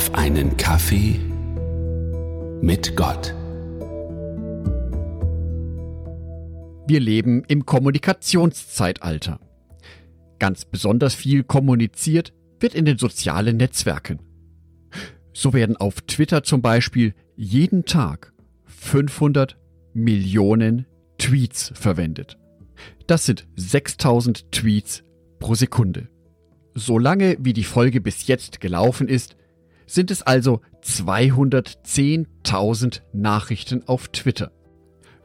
auf einen Kaffee mit Gott. Wir leben im Kommunikationszeitalter. Ganz besonders viel kommuniziert wird in den sozialen Netzwerken. So werden auf Twitter zum Beispiel jeden Tag 500 Millionen Tweets verwendet. Das sind 6000 Tweets pro Sekunde. Solange wie die Folge bis jetzt gelaufen ist, sind es also 210.000 Nachrichten auf Twitter.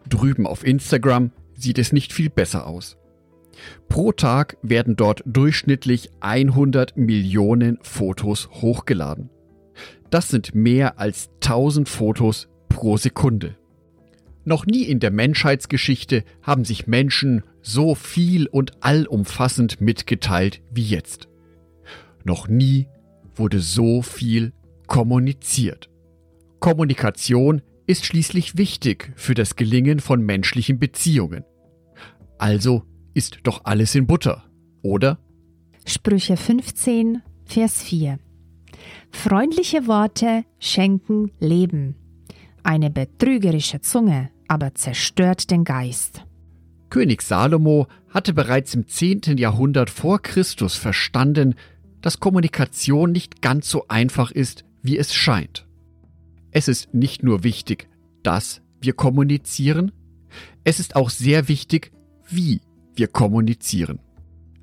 Drüben auf Instagram sieht es nicht viel besser aus. Pro Tag werden dort durchschnittlich 100 Millionen Fotos hochgeladen. Das sind mehr als 1000 Fotos pro Sekunde. Noch nie in der Menschheitsgeschichte haben sich Menschen so viel und allumfassend mitgeteilt wie jetzt. Noch nie wurde so viel kommuniziert. Kommunikation ist schließlich wichtig für das Gelingen von menschlichen Beziehungen. Also ist doch alles in Butter, oder? Sprüche 15, Vers 4. Freundliche Worte schenken Leben. Eine betrügerische Zunge aber zerstört den Geist. König Salomo hatte bereits im 10. Jahrhundert vor Christus verstanden, dass Kommunikation nicht ganz so einfach ist, wie es scheint. Es ist nicht nur wichtig, dass wir kommunizieren, es ist auch sehr wichtig, wie wir kommunizieren.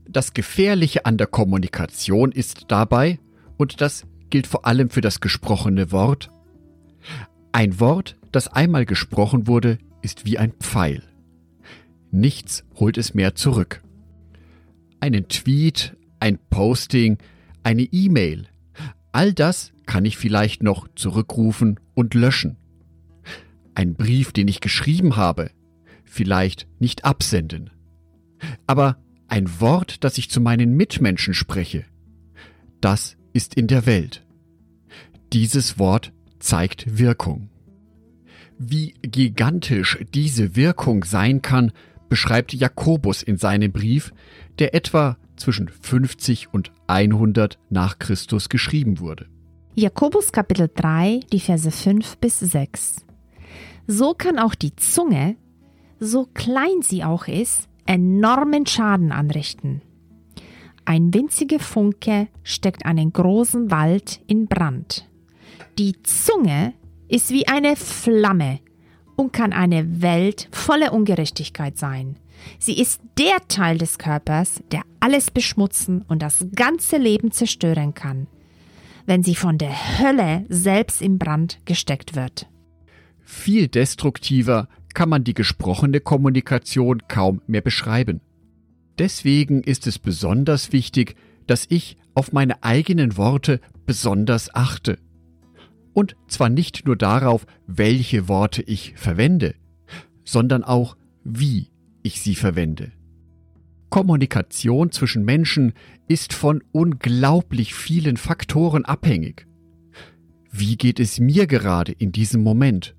Das Gefährliche an der Kommunikation ist dabei, und das gilt vor allem für das gesprochene Wort, ein Wort, das einmal gesprochen wurde, ist wie ein Pfeil. Nichts holt es mehr zurück. Einen Tweet, ein Posting, eine E-Mail, all das kann ich vielleicht noch zurückrufen und löschen. Ein Brief, den ich geschrieben habe, vielleicht nicht absenden. Aber ein Wort, das ich zu meinen Mitmenschen spreche, das ist in der Welt. Dieses Wort zeigt Wirkung. Wie gigantisch diese Wirkung sein kann, beschreibt Jakobus in seinem Brief, der etwa zwischen 50 und 100 nach Christus geschrieben wurde. Jakobus Kapitel 3, die Verse 5 bis 6. So kann auch die Zunge, so klein sie auch ist, enormen Schaden anrichten. Ein winziger Funke steckt einen großen Wald in Brand. Die Zunge ist wie eine Flamme und kann eine Welt voller Ungerechtigkeit sein. Sie ist der Teil des Körpers, der alles beschmutzen und das ganze Leben zerstören kann, wenn sie von der Hölle selbst in Brand gesteckt wird. Viel destruktiver kann man die gesprochene Kommunikation kaum mehr beschreiben. Deswegen ist es besonders wichtig, dass ich auf meine eigenen Worte besonders achte. Und zwar nicht nur darauf, welche Worte ich verwende, sondern auch, wie ich sie verwende. Kommunikation zwischen Menschen ist von unglaublich vielen Faktoren abhängig. Wie geht es mir gerade in diesem Moment?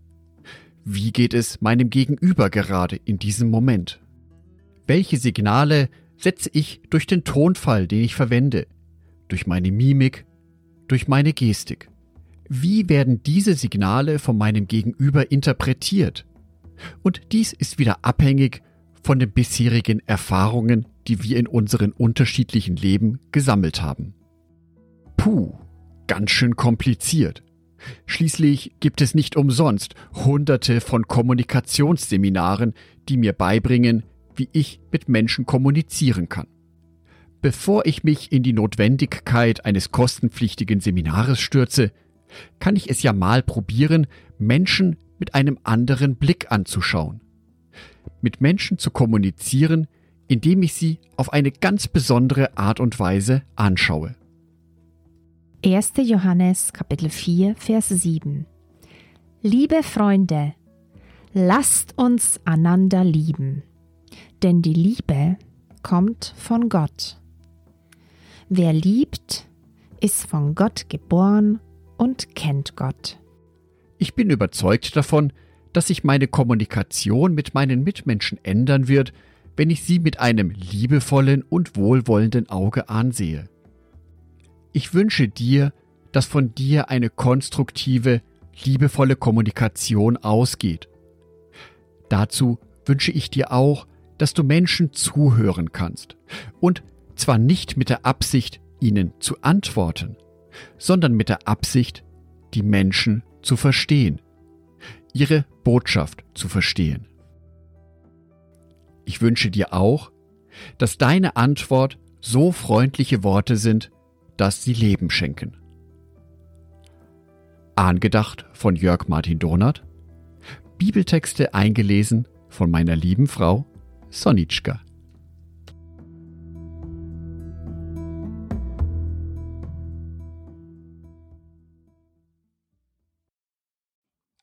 Wie geht es meinem Gegenüber gerade in diesem Moment? Welche Signale setze ich durch den Tonfall, den ich verwende, durch meine Mimik, durch meine Gestik? Wie werden diese Signale von meinem Gegenüber interpretiert? Und dies ist wieder abhängig von den bisherigen Erfahrungen, die wir in unseren unterschiedlichen Leben gesammelt haben. Puh, ganz schön kompliziert. Schließlich gibt es nicht umsonst hunderte von Kommunikationsseminaren, die mir beibringen, wie ich mit Menschen kommunizieren kann. Bevor ich mich in die Notwendigkeit eines kostenpflichtigen Seminares stürze, kann ich es ja mal probieren, Menschen mit einem anderen Blick anzuschauen. Mit Menschen zu kommunizieren, indem ich sie auf eine ganz besondere Art und Weise anschaue. 1. Johannes Kapitel 4 Vers 7 Liebe Freunde, lasst uns einander lieben, denn die Liebe kommt von Gott. Wer liebt, ist von Gott geboren und kennt Gott. Ich bin überzeugt davon, dass sich meine Kommunikation mit meinen Mitmenschen ändern wird, wenn ich sie mit einem liebevollen und wohlwollenden Auge ansehe. Ich wünsche dir, dass von dir eine konstruktive, liebevolle Kommunikation ausgeht. Dazu wünsche ich dir auch, dass du Menschen zuhören kannst und zwar nicht mit der Absicht, ihnen zu antworten, sondern mit der Absicht, die Menschen zu verstehen, ihre Botschaft zu verstehen. Ich wünsche dir auch, dass deine Antwort so freundliche Worte sind, dass sie Leben schenken. Angedacht von Jörg Martin Donat, Bibeltexte eingelesen von meiner lieben Frau Sonitschka.